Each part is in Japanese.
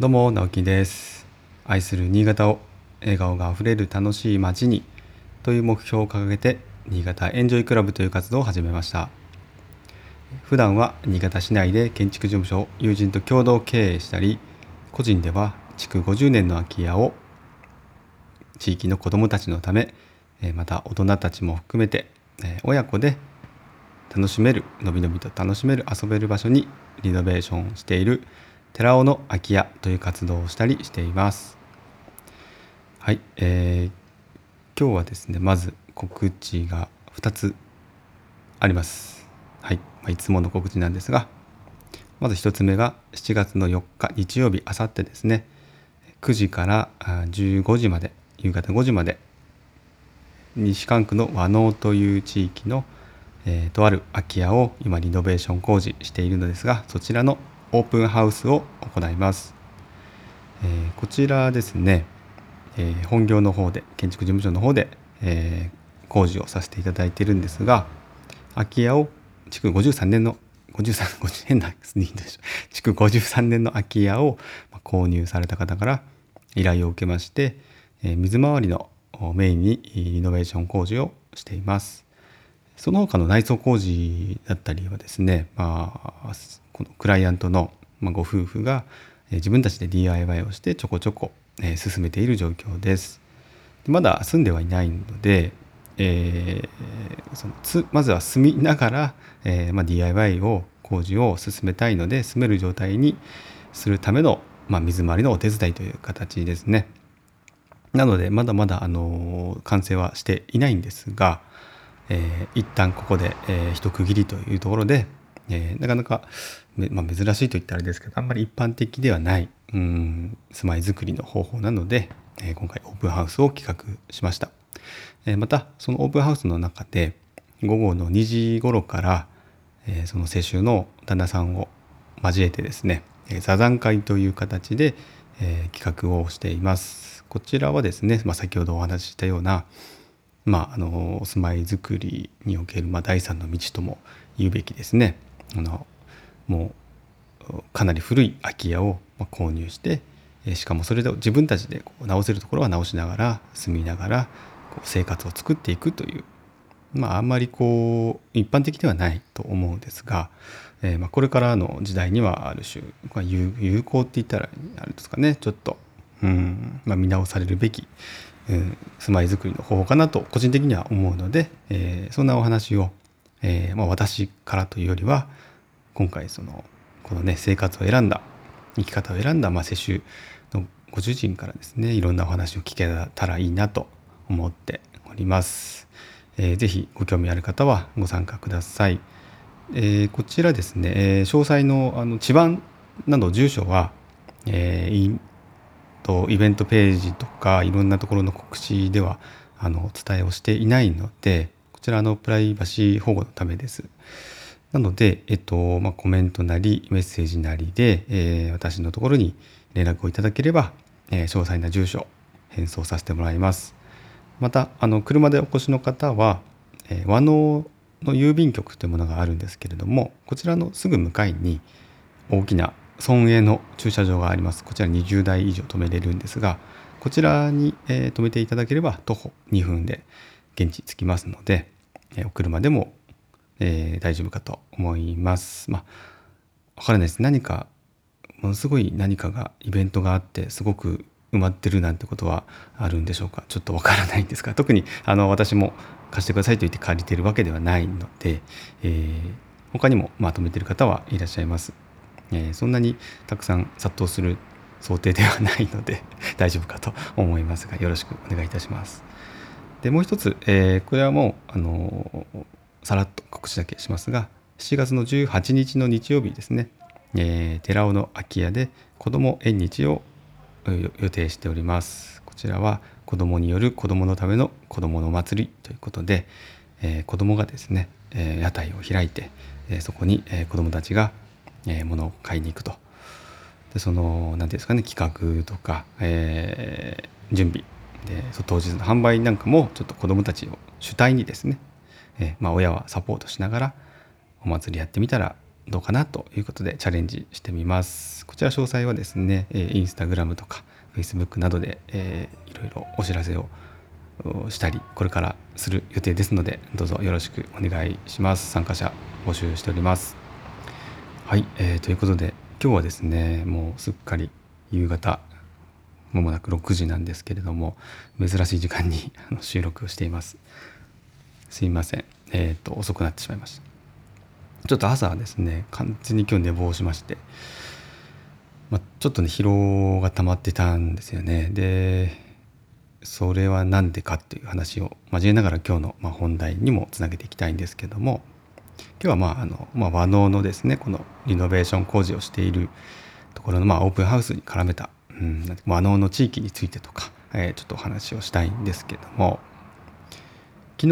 どうも直樹です。愛する新潟を笑顔があふれる楽しい街にという目標を掲げて新潟エンジョイクラブという活動を始めました。普段は新潟市内で建築事務所を友人と共同経営したり個人では築50年の空き家を地域の子どもたちのためまた大人たちも含めて親子で楽しめるのびのびと楽しめる遊べる場所にリノベーションしている寺尾の空き家という活動をしたりしています。はい、えー、今日はですねまず告知が2つあります。はい、まあ、いつもの告知なんですがまず1つ目が7月の4日日曜日あさってですね9時から15時まで夕方5時まで西関区の和能という地域の、えー、とある空き家を今リノベーション工事しているのですがそちらのオープンハウスを行います。えー、こちらですね、えー、本業の方で建築事務所の方で、えー、工事をさせていただいているんですが空き家を築53年の53 50変なですね築53年の空き家を購入された方から依頼を受けまして、え、水回りのメインにリノベーション工事をしています。その他の内装工事だったりはですね、まあ、このクライアントのご夫婦が自分たちで DIY をしてちょこちょこ進めている状況です。まだ住んではいないので、えー、そのつまずは住みながら、えーまあ、DIY を工事を進めたいので住める状態にするための、まあ、水回りのお手伝いという形ですね。なのでまだまだあの完成はしていないんですが、えー、一旦ここで、えー、一区切りというところで、えー、なかなか、まあ、珍しいと言ったらあれですけどあんまり一般的ではないうん住まいづくりの方法なので、えー、今回オープンハウスを企画しました、えー、またそのオープンハウスの中で午後の2時頃から、えー、その世襲の旦那さんを交えてですね座談会という形で、えー、企画をしています。こちらはですね、まあ、先ほどお話ししたようなまあ、あのお住まいづくりにおける、まあ、第三の道とも言うべきですね。あのもうかなり古い空き家を購入してしかもそれで自分たちでこう直せるところは直しながら住みながらこう生活を作っていくというまああんまりこう一般的ではないと思うんですが、えー、まあこれからの時代にはある種、まあ、有効って言ったらあれですかねちょっとうん、まあ、見直されるべき、うん、住まいづくりの方法かなと個人的には思うので、えー、そんなお話をえー、まあ、私からというよりは今回そのこのね生活を選んだ生き方を選んだ、まあ、世襲のご主人からですねいろんなお話を聞けたらいいなと思っております。えー、ぜひご興味ある方はご参加ください。えー、こちらですね、えー、詳細のあの地番など住所は、えー、とイベントページとかいろんなところの告知ではあのお伝えをしていないのでこちらのプライバシー保護のためです。なので、えっとまあ、コメントなりメッセージなりで、えー、私のところに連絡をいただければ、えー、詳細な住所返送させてもらいます。またあの車でお越しの方は、えー、和能の郵便局というものがあるんですけれどもこちらのすぐ向かいに大きな村営の駐車場がありますこちら20台以上止めれるんですがこちらに、えー、止めていただければ徒歩2分で現地着きますので、えお車でも、えー、大丈夫かと思います。まあ、わからないです。何か、ものすごい何かが、イベントがあって、すごく埋まってるなんてことはあるんでしょうか。ちょっとわからないんですが、特にあの私も貸してくださいと言って借りてるわけではないので、えー、他にもまとめてる方はいらっしゃいます。えー、そんなにたくさん殺到する想定ではないので 大丈夫かと思いますがよろしくお願いいたします。でもう一つ、えー、これはもうあのさらっと告知だけしますが7月の18日の日曜日ですね、えー、寺尾の空き家で子ども縁日を予定しておりますこちらは子どもによる子どものための子どもの祭りということで、えー、子どもがですね、えー、屋台を開いて、えー、そこに、えー、子どもたちが、えー、物を買いに行くと。でその何ていうんですかね企画とか、えー、準備で当日の販売なんかもちょっと子どもたちを主体にですね、えまあ、親はサポートしながらお祭りやってみたらどうかなということでチャレンジしてみます。こちら詳細はですね、えー、インスタグラムとか Facebook などで、えー、いろいろお知らせをしたりこれからする予定ですのでどうぞよろしくお願いします。参加者募集しております。はい、えー、ということで今日はですねもうすっかり夕方まもなく6時なんですけれども珍しい時間に 収録をしています。すいません。えっ、ー、と遅くなってしまいました。ちょっと朝はですね完全に今日寝坊しまして、まあ、ちょっとね疲労が溜まってたんですよね。でそれは何でかっていう話を交えながら今日のま本題にもつなげていきたいんですけども今日はまああの、まあ、和能のですねこのリノベーション工事をしているところのまあオープンハウスに絡めた、うん、和能の地域についてとか、えー、ちょっとお話をしたいんですけども昨日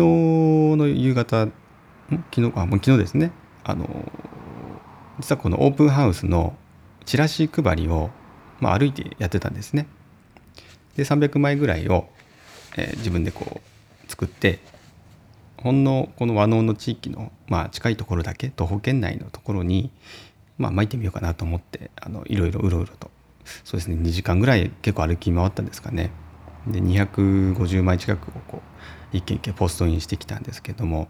の夕方昨日あもう昨日ですねあの実はこのオープンハウスのチラシ配りを、まあ、歩いてやってたんですね。で300枚ぐらいを、えー、自分でこう作ってほんのこの和能の地域の、まあ、近いところだけ徒歩圏内のところに、まあ、巻いてみようかなと思ってあのいろいろうろうろとそうですね2時間ぐらい結構歩き回ったんですかね。で250枚近くをこう一軒一軒ポストインしてきたんですけども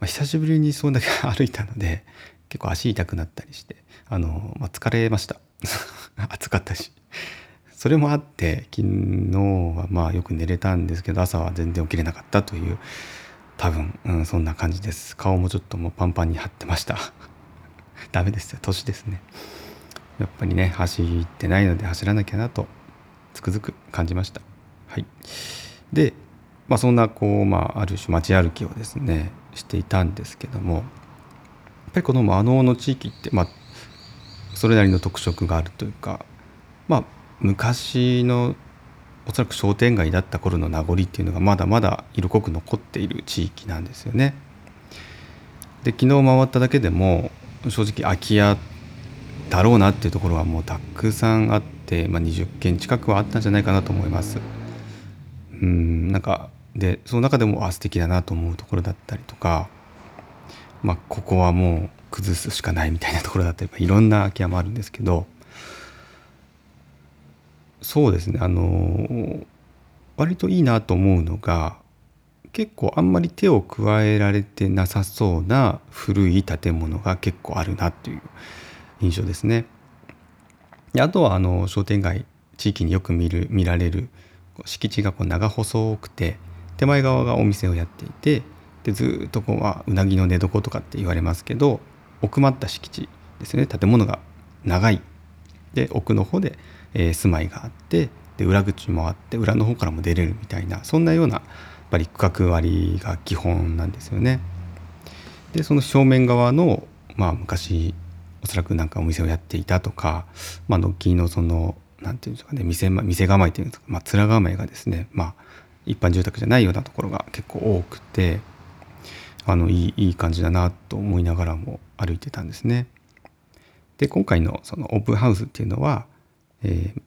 まあ、久しぶりにそんだけ 歩いたので結構足痛くなったりしてあの、まあ、疲れました 暑かったしそれもあって昨日はまあよく寝れたんですけど朝は全然起きれなかったという多分、うん、そんな感じです。顔もちょっともうパンパンに張ってました。ダメですよ。年ですね。やっぱりね走ってないので走らなきゃなとつくづく感じました。はい。でまあそんなこうまあある種街歩きをですねしていたんですけどもやっぱりこのマ能の地域って、まあ、それなりの特色があるというか、まあ、昔のおそらく商店街だった頃の名残っていうのがまだまだ色濃く残っている地域なんですよね。で昨日回っただけでも正直空き家だろうなっていうところはもうたくさんあって、まあ、20軒近くはあったんじゃないかなと思います。うんなんかでその中でもあ素敵だなと思うところだったりとか、まあ、ここはもう崩すしかないみたいなところだったりいろんな空き家もあるんですけどそうですね。あの割といいなと思うのが結構あんまり手を加えられてなさそうな古い建物が結構あるなっていう印象ですね。であとはあの商店街地域によく見る見られる敷地がこう長細くて手前側がお店をやっていてでずっとこう、まあ、うなぎの寝床とかって言われますけど奥まった敷地ですね。建物が長い。で奥の方で、えー、住まいがあってで裏口もあって裏の方からも出れるみたいなそんなようなやっぱり区画割が基本なんですよね。でその正面側の、まあ、昔おそらくなんかお店をやっていたとか、まあ、軒のその何て言うんですかね店店構えっていうんですか、まあ、面構えがですね、まあ、一般住宅じゃないようなところが結構多くてあのいいいい感じだなと思いながらも歩いてたんですね。で今回のそのオープンハウスっていうのは、えー、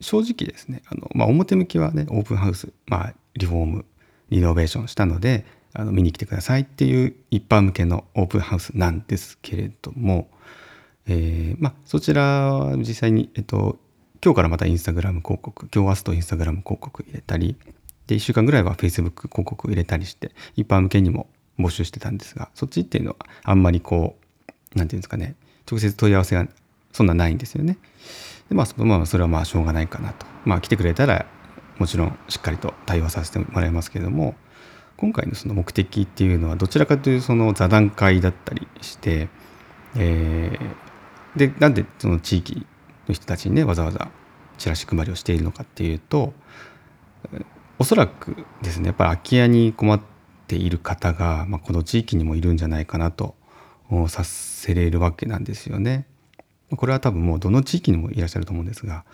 正直ですねあの、まあ、表向きはねオープンハウス、まあ、リフォームリノベーションしたのであの見に来てくださいっていう一般向けのオープンハウスなんですけれども、えーまあ、そちらは実際に、えっと、今日からまたインスタグラム広告今日明日とインスタグラム広告入れたりで1週間ぐらいは Facebook 広告入れたりして一般向けにも募集してたんですがそっちっていうのはあんまりこう何て言うんですかね直接問い合わせがそんなないんですよね。でまあ、まあ、それはまあしょうがないかなと。まあ来てくれたらもちろんしっかりと対応させてもらいますけれども今回のその目的っていうのはどちらかというとその座談会だったりして、えー、でなんでその地域の人たちにねわざわざチラシ配りをしているのかっていうとおそらくですねやっぱり空き家に困っている方が、まあ、この地域にもいるんじゃないかなとさせれるわけなんですよね。これは多分もうどの地域にもいらっしゃると思うんですが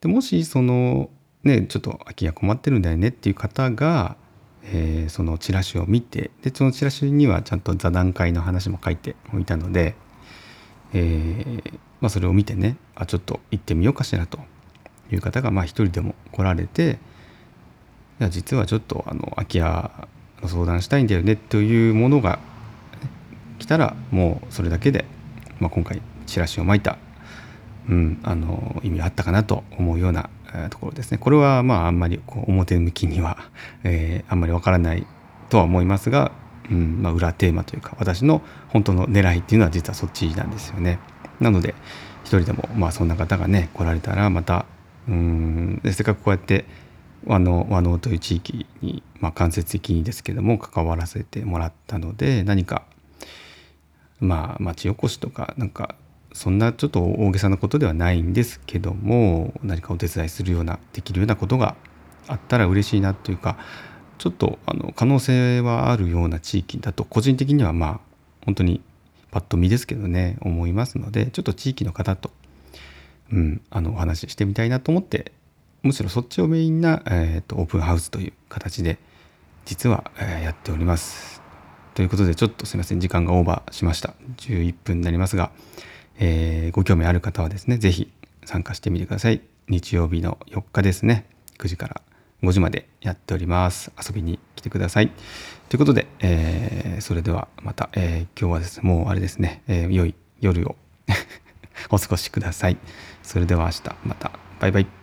でもしそのねちょっと空き家困ってるんだよねっていう方が、えー、そのチラシを見てでそのチラシにはちゃんと座談会の話も書いておいたので、えーまあ、それを見てねあちょっと行ってみようかしらという方がまあ一人でも来られていや実はちょっとあの空き家の相談したいんだよねというものが来たらもうそれだけで、まあ、今回チラシを巻いた、うん、あの意味があったかなと思うようなところですねこれはまああんまりこう表向きには、えー、あんまりわからないとは思いますが、うんまあ、裏テーマというか私の本当の狙いっていうのは実はそっちなんですよね。なので一人でもまあそんな方がね来られたらまたうんせっかくこうやって和能和能という地域に、まあ、間接的にですけども関わらせてもらったので何かまあ町おこしとかなんかそんなちょっと大げさなことではないんですけども何かお手伝いするようなできるようなことがあったら嬉しいなというかちょっとあの可能性はあるような地域だと個人的にはまあ本当にパッと見ですけどね思いますのでちょっと地域の方と、うん、あのお話ししてみたいなと思ってむしろそっちをメインな、えーと、オープンハウスという形で実は、えー、やっております。ということでちょっとすいません時間がオーバーしました11分になりますが、えー、ご興味ある方はですね是非参加してみてください。日曜日の4日ですね。9時から5時までやっております。遊びに来てください。ということで、えー、それではまた、えー、今日はですねもうあれですね、えー、良い夜を お過ごしください。それでは明日また。バイバイ。